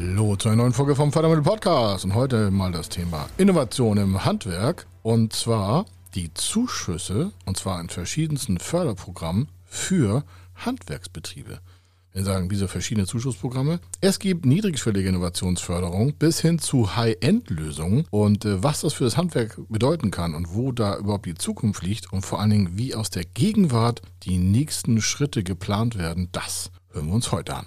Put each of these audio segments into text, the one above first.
Hallo zu einer neuen Folge vom Fördermittel Podcast und heute mal das Thema Innovation im Handwerk und zwar die Zuschüsse und zwar in verschiedensten Förderprogrammen für Handwerksbetriebe. Wir sagen diese verschiedenen Zuschussprogramme. Es gibt niedrigschwellige Innovationsförderung bis hin zu High-End-Lösungen und äh, was das für das Handwerk bedeuten kann und wo da überhaupt die Zukunft liegt und vor allen Dingen, wie aus der Gegenwart die nächsten Schritte geplant werden, das hören wir uns heute an.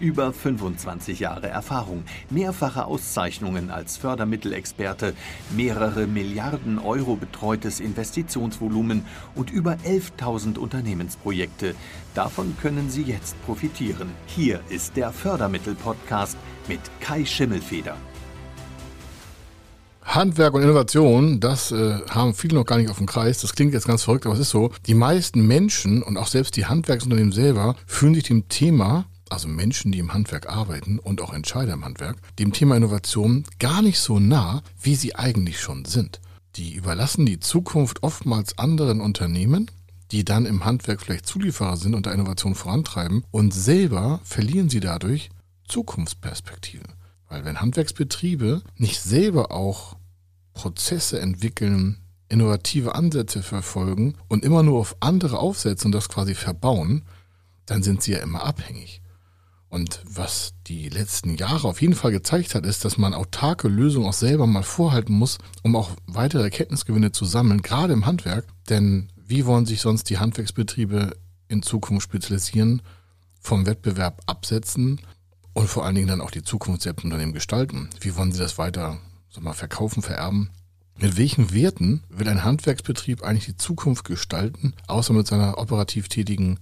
Über 25 Jahre Erfahrung, mehrfache Auszeichnungen als Fördermittelexperte, mehrere Milliarden Euro betreutes Investitionsvolumen und über 11.000 Unternehmensprojekte. Davon können Sie jetzt profitieren. Hier ist der Fördermittel-Podcast mit Kai Schimmelfeder. Handwerk und Innovation, das äh, haben viele noch gar nicht auf dem Kreis. Das klingt jetzt ganz verrückt, aber es ist so. Die meisten Menschen und auch selbst die Handwerksunternehmen selber fühlen sich dem Thema also Menschen, die im Handwerk arbeiten und auch Entscheider im Handwerk, dem Thema Innovation gar nicht so nah, wie sie eigentlich schon sind. Die überlassen die Zukunft oftmals anderen Unternehmen, die dann im Handwerk vielleicht Zulieferer sind und der Innovation vorantreiben und selber verlieren sie dadurch Zukunftsperspektive. Weil wenn Handwerksbetriebe nicht selber auch Prozesse entwickeln, innovative Ansätze verfolgen und immer nur auf andere aufsetzen und das quasi verbauen, dann sind sie ja immer abhängig. Und was die letzten Jahre auf jeden Fall gezeigt hat, ist, dass man autarke Lösungen auch selber mal vorhalten muss, um auch weitere Erkenntnisgewinne zu sammeln, gerade im Handwerk. Denn wie wollen sich sonst die Handwerksbetriebe in Zukunft spezialisieren, vom Wettbewerb absetzen und vor allen Dingen dann auch die Zukunft selbst Unternehmen gestalten? Wie wollen sie das weiter sag mal, verkaufen, vererben? Mit welchen Werten will ein Handwerksbetrieb eigentlich die Zukunft gestalten, außer mit seiner operativ tätigen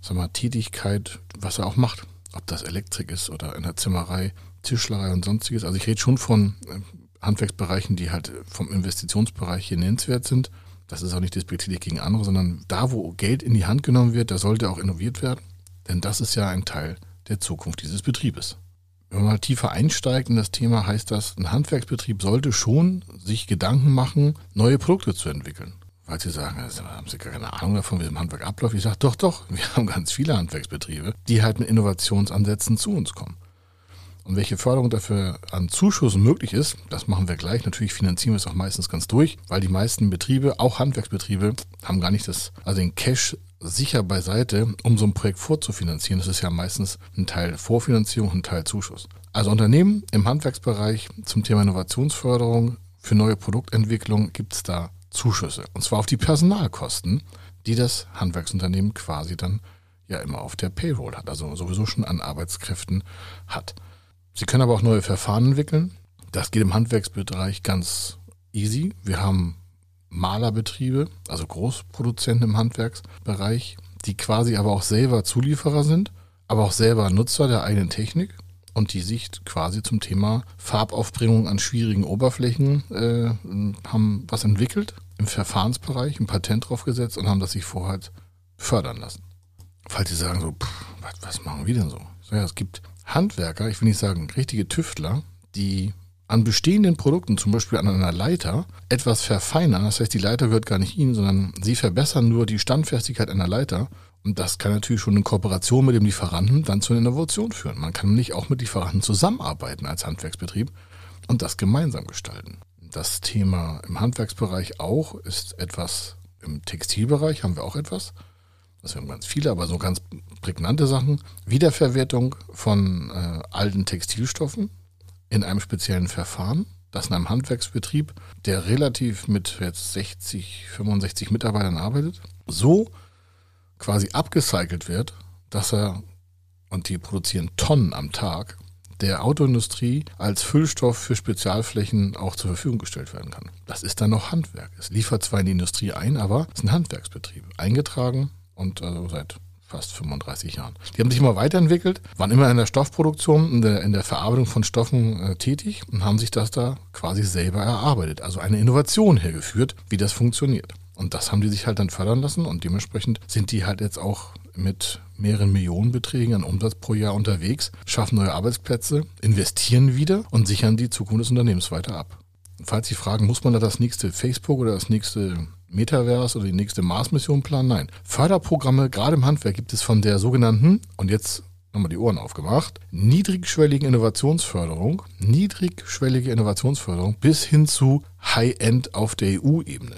sag mal, Tätigkeit, was er auch macht? Ob das Elektrik ist oder in der Zimmerei, Tischlerei und sonstiges. Also ich rede schon von äh, Handwerksbereichen, die halt vom Investitionsbereich hier nennenswert sind. Das ist auch nicht despektierlich gegen andere, sondern da, wo Geld in die Hand genommen wird, da sollte auch innoviert werden. Denn das ist ja ein Teil der Zukunft dieses Betriebes. Wenn man mal tiefer einsteigt in das Thema, heißt das, ein Handwerksbetrieb sollte schon sich Gedanken machen, neue Produkte zu entwickeln weil sie sagen, also haben sie gar keine Ahnung davon, wie es im Handwerk abläuft. Ich sage, doch, doch, wir haben ganz viele Handwerksbetriebe, die halt mit Innovationsansätzen zu uns kommen. Und welche Förderung dafür an Zuschüssen möglich ist, das machen wir gleich. Natürlich finanzieren wir es auch meistens ganz durch, weil die meisten Betriebe, auch Handwerksbetriebe, haben gar nicht das, also den Cash sicher beiseite, um so ein Projekt vorzufinanzieren. Das ist ja meistens ein Teil Vorfinanzierung, ein Teil Zuschuss. Also Unternehmen im Handwerksbereich zum Thema Innovationsförderung für neue Produktentwicklung gibt es da Zuschüsse. Und zwar auf die Personalkosten, die das Handwerksunternehmen quasi dann ja immer auf der Payroll hat, also sowieso schon an Arbeitskräften hat. Sie können aber auch neue Verfahren entwickeln. Das geht im Handwerksbereich ganz easy. Wir haben Malerbetriebe, also Großproduzenten im Handwerksbereich, die quasi aber auch selber Zulieferer sind, aber auch selber Nutzer der eigenen Technik und die sich quasi zum Thema Farbaufbringung an schwierigen Oberflächen äh, haben was entwickelt im Verfahrensbereich, ein Patent drauf gesetzt und haben das sich vorher halt fördern lassen. Falls Sie sagen so, pff, was, was machen wir denn so? so? Ja, es gibt Handwerker, ich will nicht sagen richtige Tüftler, die an bestehenden Produkten, zum Beispiel an einer Leiter, etwas verfeinern. Das heißt, die Leiter gehört gar nicht Ihnen, sondern Sie verbessern nur die Standfestigkeit einer Leiter und das kann natürlich schon in Kooperation mit dem Lieferanten dann zu einer Innovation führen. Man kann nicht auch mit Lieferanten zusammenarbeiten als Handwerksbetrieb und das gemeinsam gestalten. Das Thema im Handwerksbereich auch ist etwas, im Textilbereich haben wir auch etwas. Das sind ganz viele, aber so ganz prägnante Sachen. Wiederverwertung von äh, alten Textilstoffen in einem speziellen Verfahren. Das in einem Handwerksbetrieb, der relativ mit jetzt 60, 65 Mitarbeitern arbeitet. So quasi abgecycelt wird, dass er, und die produzieren Tonnen am Tag, der Autoindustrie als Füllstoff für Spezialflächen auch zur Verfügung gestellt werden kann. Das ist dann noch Handwerk. Es liefert zwar in die Industrie ein, aber es ist ein Handwerksbetrieb. Eingetragen und also seit fast 35 Jahren. Die haben sich immer weiterentwickelt, waren immer in der Stoffproduktion, in der, in der Verarbeitung von Stoffen äh, tätig und haben sich das da quasi selber erarbeitet. Also eine Innovation hergeführt, wie das funktioniert. Und das haben die sich halt dann fördern lassen und dementsprechend sind die halt jetzt auch mit mehreren Millionenbeträgen an Umsatz pro Jahr unterwegs, schaffen neue Arbeitsplätze, investieren wieder und sichern die Zukunft des Unternehmens weiter ab. Falls Sie fragen, muss man da das nächste Facebook oder das nächste Metaverse oder die nächste Mars-Mission planen? Nein. Förderprogramme, gerade im Handwerk, gibt es von der sogenannten, und jetzt nochmal die Ohren aufgemacht, niedrigschwellige Innovationsförderung, niedrigschwellige Innovationsförderung bis hin zu High-End auf der EU-Ebene.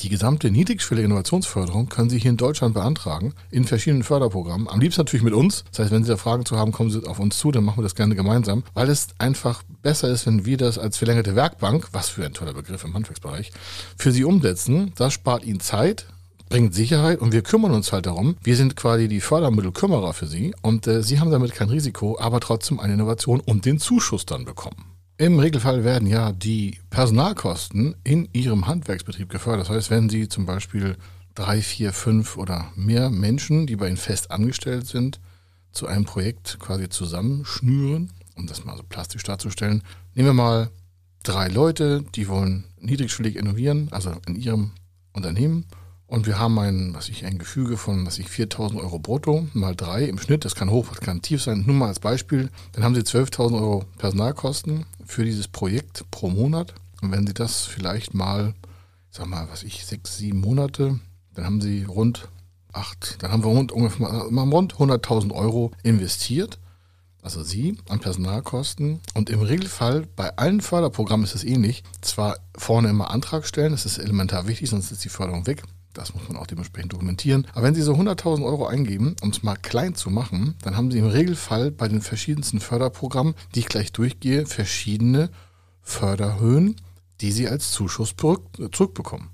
Die gesamte niedrigschwellige Innovationsförderung können Sie hier in Deutschland beantragen, in verschiedenen Förderprogrammen. Am liebsten natürlich mit uns. Das heißt, wenn Sie da Fragen zu haben, kommen Sie auf uns zu, dann machen wir das gerne gemeinsam, weil es einfach besser ist, wenn wir das als verlängerte Werkbank, was für ein toller Begriff im Handwerksbereich, für Sie umsetzen. Das spart Ihnen Zeit, bringt Sicherheit und wir kümmern uns halt darum. Wir sind quasi die Fördermittelkümmerer für Sie und äh, Sie haben damit kein Risiko, aber trotzdem eine Innovation und den Zuschuss dann bekommen. Im Regelfall werden ja die Personalkosten in Ihrem Handwerksbetrieb gefördert. Das heißt, wenn Sie zum Beispiel drei, vier, fünf oder mehr Menschen, die bei Ihnen fest angestellt sind, zu einem Projekt quasi zusammenschnüren, um das mal so plastisch darzustellen. Nehmen wir mal drei Leute, die wollen niedrigschwellig innovieren, also in ihrem Unternehmen und wir haben ein, was ich, ein Gefüge von, was ich, 4000 Euro brutto mal drei im Schnitt. Das kann hoch, das kann tief sein. Nur mal als Beispiel. Dann haben Sie 12.000 Euro Personalkosten für dieses Projekt pro Monat. Und wenn Sie das vielleicht mal, sag mal, was ich, sechs, sieben Monate, dann haben Sie rund acht, dann haben wir rund, ungefähr, rund 100.000 Euro investiert. Also Sie an Personalkosten. Und im Regelfall bei allen Förderprogrammen ist es ähnlich. Zwar vorne immer Antrag stellen, das ist elementar wichtig, sonst ist die Förderung weg. Das muss man auch dementsprechend dokumentieren. Aber wenn Sie so 100.000 Euro eingeben, um es mal klein zu machen, dann haben Sie im Regelfall bei den verschiedensten Förderprogrammen, die ich gleich durchgehe, verschiedene Förderhöhen, die Sie als Zuschuss zurückbekommen.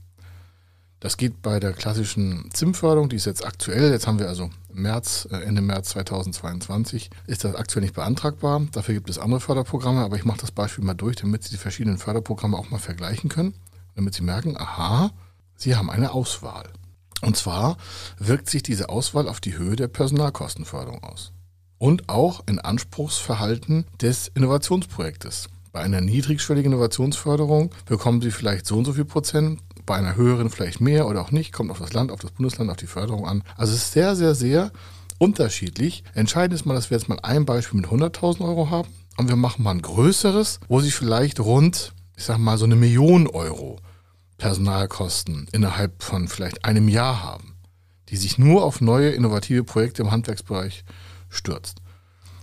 Das geht bei der klassischen ZIM-Förderung, die ist jetzt aktuell. Jetzt haben wir also März, äh, Ende März 2022, ist das aktuell nicht beantragbar. Dafür gibt es andere Förderprogramme, aber ich mache das Beispiel mal durch, damit Sie die verschiedenen Förderprogramme auch mal vergleichen können, damit Sie merken, aha, Sie haben eine Auswahl. Und zwar wirkt sich diese Auswahl auf die Höhe der Personalkostenförderung aus. Und auch in Anspruchsverhalten des Innovationsprojektes. Bei einer niedrigschwelligen Innovationsförderung bekommen Sie vielleicht so und so viel Prozent, bei einer höheren vielleicht mehr oder auch nicht, kommt auf das Land, auf das Bundesland, auf die Förderung an. Also es ist sehr, sehr, sehr unterschiedlich. Entscheidend ist mal, dass wir jetzt mal ein Beispiel mit 100.000 Euro haben und wir machen mal ein größeres, wo Sie vielleicht rund, ich sag mal, so eine Million Euro Personalkosten innerhalb von vielleicht einem Jahr haben, die sich nur auf neue innovative Projekte im Handwerksbereich stürzt.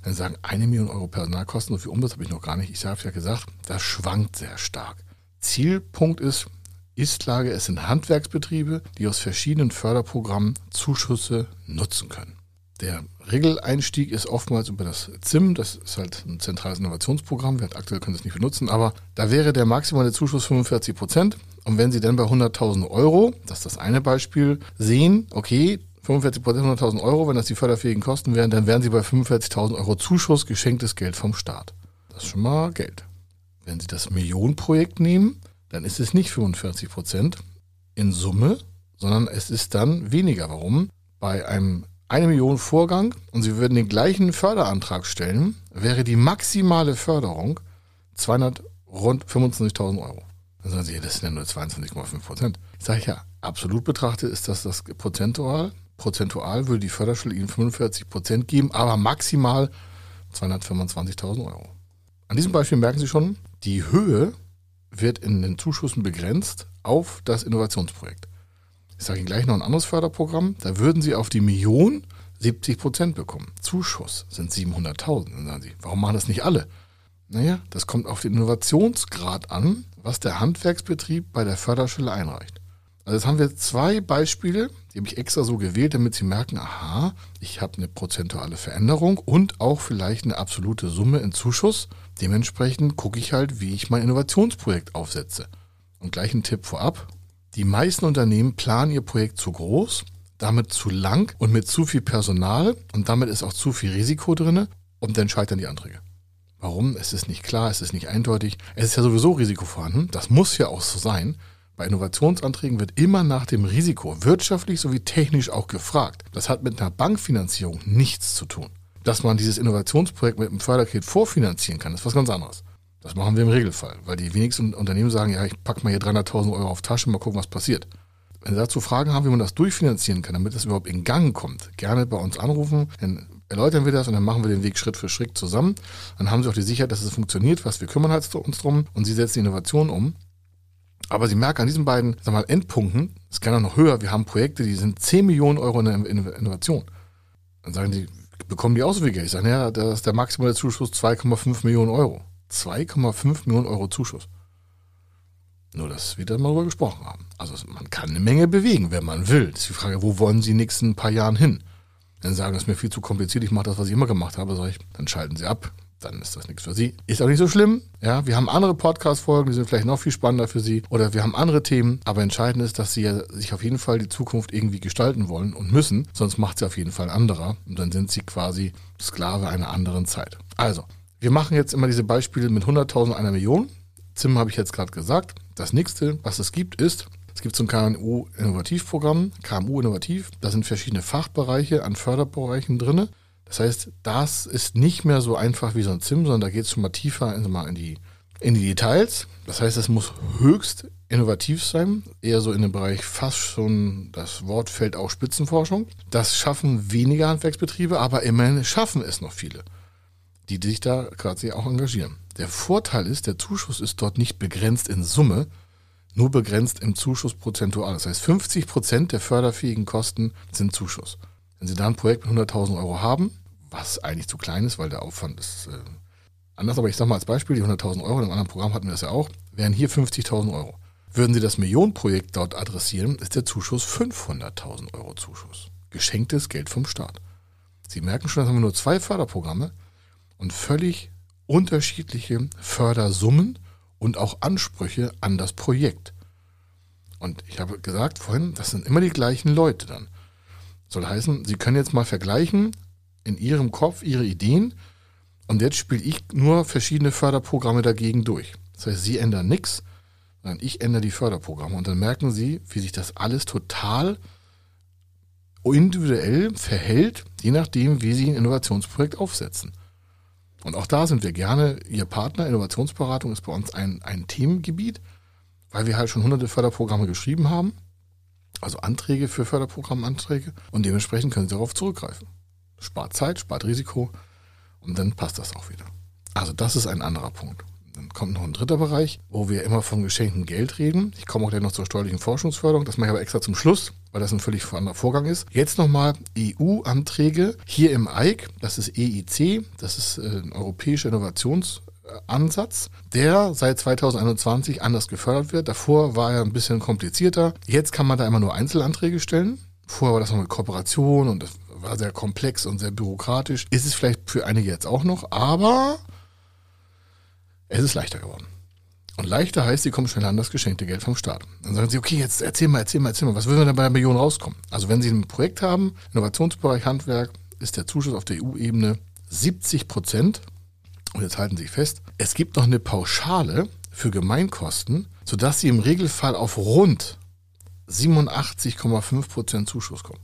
Dann sagen, eine Million Euro Personalkosten, so viel Umsatz habe ich noch gar nicht. Ich habe ja gesagt, das schwankt sehr stark. Zielpunkt ist, Ist-Lage, es sind Handwerksbetriebe, die aus verschiedenen Förderprogrammen Zuschüsse nutzen können. Der Regeleinstieg ist oftmals über das ZIM, das ist halt ein zentrales Innovationsprogramm, wir aktuell können es nicht benutzen, aber da wäre der maximale Zuschuss 45 Prozent. Und wenn Sie dann bei 100.000 Euro, das ist das eine Beispiel, sehen, okay, 45 Prozent 100.000 Euro, wenn das die förderfähigen Kosten wären, dann wären Sie bei 45.000 Euro Zuschuss, geschenktes Geld vom Staat. Das ist schon mal Geld. Wenn Sie das Millionenprojekt nehmen, dann ist es nicht 45 Prozent in Summe, sondern es ist dann weniger. Warum? Bei einem eine Million Vorgang und Sie würden den gleichen Förderantrag stellen, wäre die maximale Förderung 200, rund 25.000 Euro. Dann sagen Sie, das sind ja nur 22,5 Prozent. Sage ich ja, absolut betrachtet ist das das prozentual. Prozentual würde die Förderschule Ihnen 45 Prozent geben, aber maximal 225.000 Euro. An diesem Beispiel merken Sie schon, die Höhe wird in den Zuschüssen begrenzt auf das Innovationsprojekt. Ich sage Ihnen gleich noch ein anderes Förderprogramm. Da würden Sie auf die Million 70 Prozent bekommen. Zuschuss sind 700.000. Dann sagen Sie, warum machen das nicht alle? Naja, das kommt auf den Innovationsgrad an, was der Handwerksbetrieb bei der Förderstelle einreicht. Also jetzt haben wir zwei Beispiele, die habe ich extra so gewählt, damit Sie merken, aha, ich habe eine prozentuale Veränderung und auch vielleicht eine absolute Summe in Zuschuss. Dementsprechend gucke ich halt, wie ich mein Innovationsprojekt aufsetze. Und gleich ein Tipp vorab, die meisten Unternehmen planen ihr Projekt zu groß, damit zu lang und mit zu viel Personal und damit ist auch zu viel Risiko drin und dann scheitern die Anträge. Warum? Es ist nicht klar, es ist nicht eindeutig. Es ist ja sowieso Risiko vorhanden. Das muss ja auch so sein, Bei Innovationsanträgen wird immer nach dem Risiko, wirtschaftlich sowie technisch auch gefragt. Das hat mit einer Bankfinanzierung nichts zu tun. Dass man dieses Innovationsprojekt mit einem Förderkredit vorfinanzieren kann, ist was ganz anderes. Das machen wir im Regelfall, weil die wenigsten Unternehmen sagen, ja, ich packe mal hier 300.000 Euro auf Tasche, mal gucken, was passiert. Wenn Sie dazu Fragen haben, wie man das durchfinanzieren kann, damit es überhaupt in Gang kommt, gerne bei uns anrufen, dann erläutern wir das und dann machen wir den Weg Schritt für Schritt zusammen. Dann haben Sie auch die Sicherheit, dass es funktioniert, was wir kümmern halt uns drum und Sie setzen die Innovation um. Aber Sie merken an diesen beiden sag mal, Endpunkten, es kann auch noch höher, wir haben Projekte, die sind 10 Millionen Euro in der Innovation. Dann sagen die, bekommen die auch so viel Geld? Ich sage, ja, das ist der maximale Zuschuss 2,5 Millionen Euro. 2,5 Millionen Euro Zuschuss. Nur, dass wir da mal drüber gesprochen haben. Also man kann eine Menge bewegen, wenn man will. Das ist die Frage, wo wollen Sie in den nächsten paar Jahren hin? Sie sagen, das ist mir viel zu kompliziert, ich mache das, was ich immer gemacht habe, sage ich, dann schalten Sie ab. Dann ist das nichts für Sie. Ist auch nicht so schlimm. Ja, wir haben andere Podcast-Folgen, die sind vielleicht noch viel spannender für Sie. Oder wir haben andere Themen. Aber entscheidend ist, dass Sie ja sich auf jeden Fall die Zukunft irgendwie gestalten wollen und müssen. Sonst macht sie auf jeden Fall ein anderer. Und dann sind Sie quasi Sklave einer anderen Zeit. Also, wir machen jetzt immer diese Beispiele mit 100.000, einer Million. Zimmer habe ich jetzt gerade gesagt. Das nächste, was es gibt, ist, es gibt zum KMU-Innovativprogramm, KMU-Innovativ. Da sind verschiedene Fachbereiche an Förderbereichen drin. Das heißt, das ist nicht mehr so einfach wie so ein ZIM, sondern da geht es schon mal tiefer in, in, die, in die Details. Das heißt, es muss höchst innovativ sein, eher so in dem Bereich fast schon, das Wort fällt auch Spitzenforschung. Das schaffen weniger Handwerksbetriebe, aber immerhin schaffen es noch viele die sich da quasi auch engagieren. Der Vorteil ist, der Zuschuss ist dort nicht begrenzt in Summe, nur begrenzt im Zuschuss prozentual. Das heißt, 50 Prozent der förderfähigen Kosten sind Zuschuss. Wenn Sie da ein Projekt mit 100.000 Euro haben, was eigentlich zu klein ist, weil der Aufwand ist äh, anders, aber ich sage mal als Beispiel, die 100.000 Euro, in einem anderen Programm hatten wir das ja auch, wären hier 50.000 Euro. Würden Sie das Millionenprojekt dort adressieren, ist der Zuschuss 500.000 Euro Zuschuss. Geschenktes Geld vom Staat. Sie merken schon, das haben wir nur zwei Förderprogramme und völlig unterschiedliche Fördersummen und auch Ansprüche an das Projekt. Und ich habe gesagt vorhin, das sind immer die gleichen Leute dann. Soll heißen, Sie können jetzt mal vergleichen in Ihrem Kopf Ihre Ideen und jetzt spiele ich nur verschiedene Förderprogramme dagegen durch. Das heißt, Sie ändern nichts, sondern ich ändere die Förderprogramme und dann merken Sie, wie sich das alles total individuell verhält, je nachdem, wie Sie ein Innovationsprojekt aufsetzen. Und auch da sind wir gerne Ihr Partner. Innovationsberatung ist bei uns ein, ein Themengebiet, weil wir halt schon hunderte Förderprogramme geschrieben haben. Also Anträge für Förderprogrammanträge. Und dementsprechend können Sie darauf zurückgreifen. Spart Zeit, spart Risiko und dann passt das auch wieder. Also das ist ein anderer Punkt. Dann kommt noch ein dritter Bereich, wo wir immer vom geschenkten Geld reden. Ich komme auch gleich noch zur steuerlichen Forschungsförderung. Das mache ich aber extra zum Schluss, weil das ein völlig anderer Vorgang ist. Jetzt nochmal EU-Anträge hier im EIC. Das ist EIC. Das ist äh, ein europäischer Innovationsansatz, der seit 2021 anders gefördert wird. Davor war er ein bisschen komplizierter. Jetzt kann man da immer nur Einzelanträge stellen. Vorher war das noch eine Kooperation und das war sehr komplex und sehr bürokratisch. Ist es vielleicht für einige jetzt auch noch, aber es ist leichter geworden. Und leichter heißt, sie kommen schneller an das geschenkte Geld vom Staat. Dann sagen sie, okay, jetzt erzähl mal, erzähl mal, erzähl mal, was würden wir denn bei einer Million rauskommen? Also wenn Sie ein Projekt haben, Innovationsbereich Handwerk, ist der Zuschuss auf der EU-Ebene 70 Prozent. Und jetzt halten Sie sich fest, es gibt noch eine Pauschale für Gemeinkosten, sodass Sie im Regelfall auf rund 87,5 Prozent Zuschuss kommen.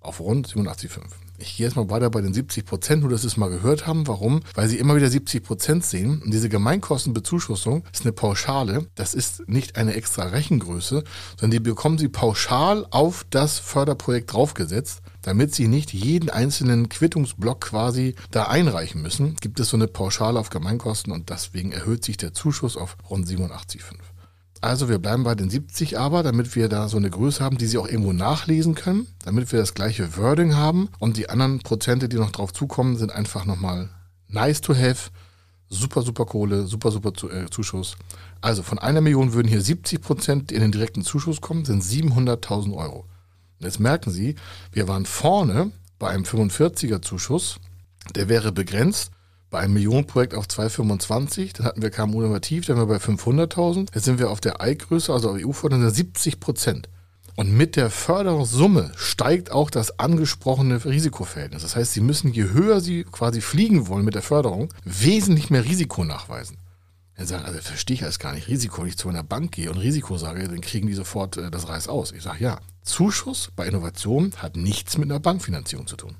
Auf rund 87,5. Ich gehe jetzt mal weiter bei den 70 Prozent, nur dass Sie es mal gehört haben. Warum? Weil Sie immer wieder 70 Prozent sehen. Und diese Gemeinkostenbezuschussung ist eine Pauschale. Das ist nicht eine extra Rechengröße, sondern die bekommen Sie pauschal auf das Förderprojekt draufgesetzt. Damit Sie nicht jeden einzelnen Quittungsblock quasi da einreichen müssen, gibt es so eine Pauschale auf Gemeinkosten und deswegen erhöht sich der Zuschuss auf rund 87,5. Also wir bleiben bei den 70 aber, damit wir da so eine Größe haben, die Sie auch irgendwo nachlesen können, damit wir das gleiche Wording haben und die anderen Prozente, die noch drauf zukommen, sind einfach nochmal nice to have, super, super Kohle, super, super äh, Zuschuss. Also von einer Million würden hier 70 Prozent in den direkten Zuschuss kommen, sind 700.000 Euro. Und jetzt merken Sie, wir waren vorne bei einem 45er Zuschuss, der wäre begrenzt bei einem Millionenprojekt auf 2,25. Dann hatten wir KMU innovativ, dann waren wir bei 500.000. Jetzt sind wir auf der I-Größe, also EU-Förderung, 70 Prozent. Und mit der Förderungssumme steigt auch das angesprochene Risikoverhältnis. Das heißt, Sie müssen, je höher Sie quasi fliegen wollen mit der Förderung, wesentlich mehr Risiko nachweisen. Dann sagen, also verstehe ich alles gar nicht. Risiko, wenn ich zu einer Bank gehe und Risiko sage, dann kriegen die sofort äh, das Reis aus. Ich sage, ja, Zuschuss bei Innovation hat nichts mit einer Bankfinanzierung zu tun.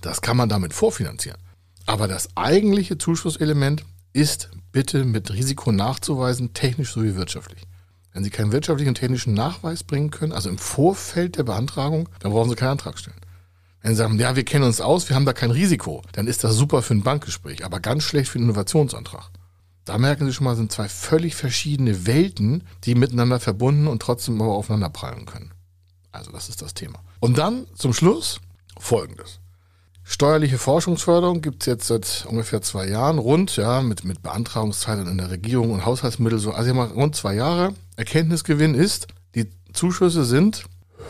Das kann man damit vorfinanzieren. Aber das eigentliche Zuschusselement ist bitte mit Risiko nachzuweisen, technisch sowie wirtschaftlich. Wenn Sie keinen wirtschaftlichen und technischen Nachweis bringen können, also im Vorfeld der Beantragung, dann brauchen Sie keinen Antrag stellen. Wenn Sie sagen, ja, wir kennen uns aus, wir haben da kein Risiko, dann ist das super für ein Bankgespräch, aber ganz schlecht für einen Innovationsantrag. Da merken Sie schon mal, sind zwei völlig verschiedene Welten, die miteinander verbunden und trotzdem aber aufeinander prallen können. Also das ist das Thema. Und dann zum Schluss Folgendes. Steuerliche Forschungsförderung gibt es jetzt seit ungefähr zwei Jahren, rund, ja, mit, mit Beantragungszeiten in der Regierung und Haushaltsmittel so, also mal rund zwei Jahre. Erkenntnisgewinn ist, die Zuschüsse sind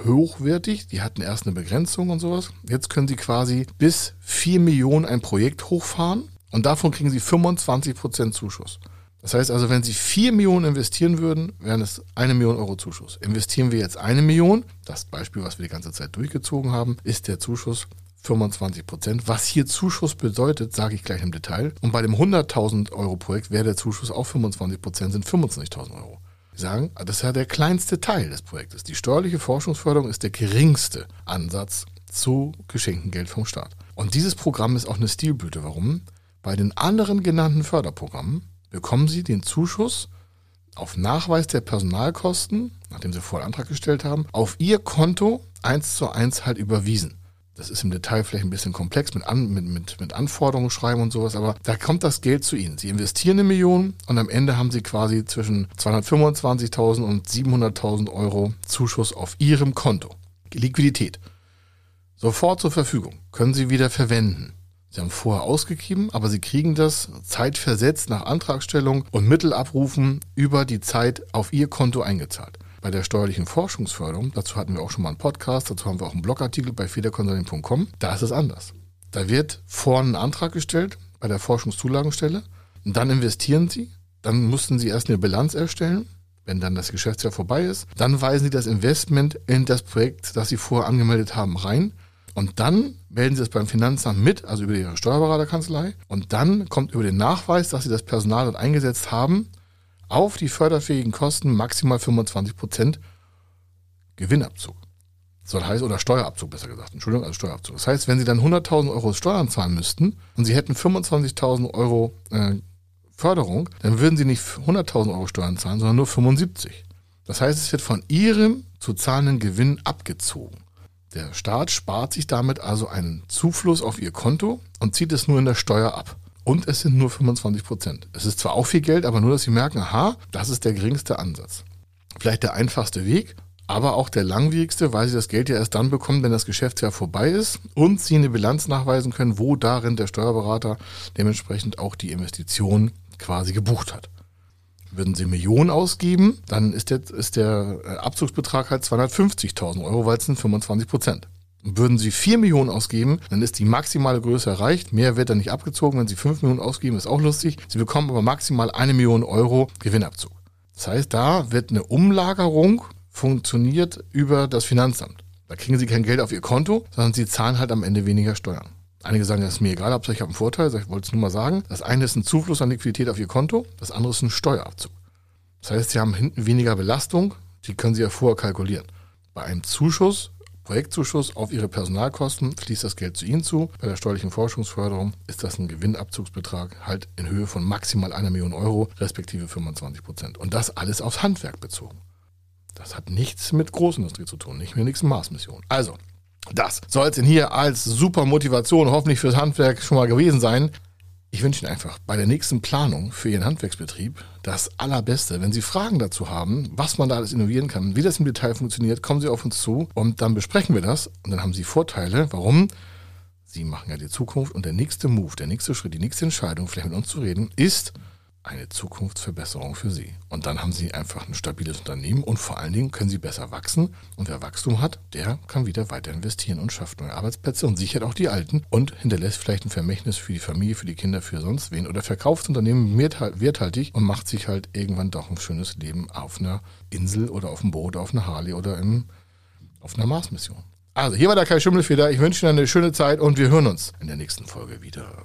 hochwertig, die hatten erst eine Begrenzung und sowas. Jetzt können sie quasi bis vier Millionen ein Projekt hochfahren und davon kriegen sie 25 Prozent Zuschuss. Das heißt also, wenn Sie vier Millionen investieren würden, wären es eine Million Euro Zuschuss. Investieren wir jetzt eine Million, das Beispiel, was wir die ganze Zeit durchgezogen haben, ist der Zuschuss 25 Prozent. Was hier Zuschuss bedeutet, sage ich gleich im Detail. Und bei dem 100.000 Euro Projekt wäre der Zuschuss auch 25 Prozent, sind 25.000 Euro. Wir sagen, das ist ja der kleinste Teil des Projektes. Die steuerliche Forschungsförderung ist der geringste Ansatz zu geschenktem Geld vom Staat. Und dieses Programm ist auch eine Stilblüte. Warum? Bei den anderen genannten Förderprogrammen bekommen Sie den Zuschuss auf Nachweis der Personalkosten, nachdem Sie vorher Antrag gestellt haben, auf Ihr Konto eins zu eins halt überwiesen. Das ist im Detail vielleicht ein bisschen komplex mit, An, mit, mit, mit Anforderungen schreiben und sowas, aber da kommt das Geld zu Ihnen. Sie investieren eine Million und am Ende haben Sie quasi zwischen 225.000 und 700.000 Euro Zuschuss auf Ihrem Konto. Liquidität. Sofort zur Verfügung. Können Sie wieder verwenden. Sie haben vorher ausgegeben, aber Sie kriegen das zeitversetzt nach Antragstellung und Mittelabrufen über die Zeit auf Ihr Konto eingezahlt bei der steuerlichen Forschungsförderung, dazu hatten wir auch schon mal einen Podcast, dazu haben wir auch einen Blogartikel bei federconsulting.com, da ist es anders. Da wird vorne ein Antrag gestellt bei der Forschungszulagenstelle, und dann investieren Sie, dann mussten Sie erst eine Bilanz erstellen, wenn dann das Geschäftsjahr vorbei ist, dann weisen Sie das Investment in das Projekt, das Sie vorher angemeldet haben, rein. Und dann melden Sie es beim Finanzamt mit, also über Ihre Steuerberaterkanzlei. Und dann kommt über den Nachweis, dass Sie das Personal dort eingesetzt haben, auf die förderfähigen Kosten maximal 25 Prozent Gewinnabzug. Soll heißen, oder Steuerabzug besser gesagt, Entschuldigung, also Steuerabzug. Das heißt, wenn Sie dann 100.000 Euro Steuern zahlen müssten und Sie hätten 25.000 Euro äh, Förderung, dann würden Sie nicht 100.000 Euro Steuern zahlen, sondern nur 75. Das heißt, es wird von Ihrem zu zahlenden Gewinn abgezogen. Der Staat spart sich damit also einen Zufluss auf Ihr Konto und zieht es nur in der Steuer ab. Und es sind nur 25 Prozent. Es ist zwar auch viel Geld, aber nur, dass Sie merken, aha, das ist der geringste Ansatz. Vielleicht der einfachste Weg, aber auch der langwierigste, weil Sie das Geld ja erst dann bekommen, wenn das Geschäftsjahr vorbei ist und Sie eine Bilanz nachweisen können, wo darin der Steuerberater dementsprechend auch die Investition quasi gebucht hat. Würden Sie Millionen ausgeben, dann ist der, ist der äh, Abzugsbetrag halt 250.000 Euro, weil es sind 25 Prozent. Würden Sie 4 Millionen ausgeben, dann ist die maximale Größe erreicht. Mehr wird dann nicht abgezogen. Wenn Sie 5 Millionen ausgeben, ist auch lustig. Sie bekommen aber maximal eine Million Euro Gewinnabzug. Das heißt, da wird eine Umlagerung funktioniert über das Finanzamt. Da kriegen Sie kein Geld auf Ihr Konto, sondern Sie zahlen halt am Ende weniger Steuern. Einige sagen, das ist mir egal, ich habe einen Vorteil. Ich wollte es nur mal sagen. Das eine ist ein Zufluss an Liquidität auf Ihr Konto, das andere ist ein Steuerabzug. Das heißt, Sie haben hinten weniger Belastung, die können Sie ja vorher kalkulieren. Bei einem Zuschuss Projektzuschuss auf ihre Personalkosten fließt das Geld zu Ihnen zu. Bei der steuerlichen Forschungsförderung ist das ein Gewinnabzugsbetrag halt in Höhe von maximal einer Million Euro, respektive 25 Prozent. Und das alles aufs Handwerk bezogen. Das hat nichts mit Großindustrie zu tun, nicht mit nächsten Mars-Mission. Also, das soll es denn hier als super Motivation hoffentlich fürs Handwerk schon mal gewesen sein. Ich wünsche Ihnen einfach bei der nächsten Planung für Ihren Handwerksbetrieb das Allerbeste. Wenn Sie Fragen dazu haben, was man da alles innovieren kann, wie das im Detail funktioniert, kommen Sie auf uns zu und dann besprechen wir das und dann haben Sie Vorteile. Warum? Sie machen ja die Zukunft und der nächste Move, der nächste Schritt, die nächste Entscheidung, vielleicht mit uns zu reden, ist eine Zukunftsverbesserung für Sie. Und dann haben Sie einfach ein stabiles Unternehmen und vor allen Dingen können Sie besser wachsen. Und wer Wachstum hat, der kann wieder weiter investieren und schafft neue Arbeitsplätze und sichert auch die alten und hinterlässt vielleicht ein Vermächtnis für die Familie, für die Kinder, für sonst wen oder verkauft das Unternehmen werthaltig und macht sich halt irgendwann doch ein schönes Leben auf einer Insel oder auf dem Boot, auf einer Harley oder im, auf einer Mars-Mission. Also, hier war der Kai Schimmelfeder. Ich wünsche Ihnen eine schöne Zeit und wir hören uns in der nächsten Folge wieder.